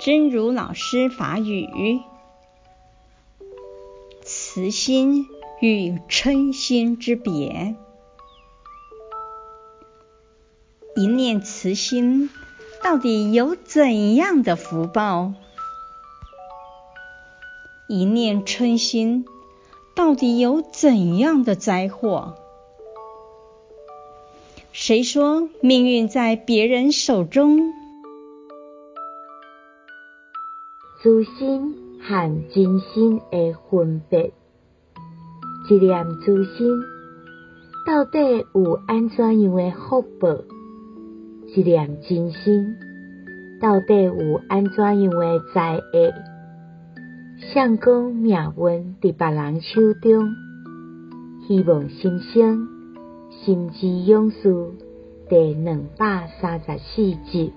真如老师法语：慈心与嗔心之别。一念慈心到底有怎样的福报？一念嗔心到底有怎样的灾祸？谁说命运在别人手中？慈心和真心的分别，一念慈心到底有安怎样的福报？一念真心到底有安怎样的灾厄？像讲命运伫别人手中，希望新生心之勇士第两百三十四集。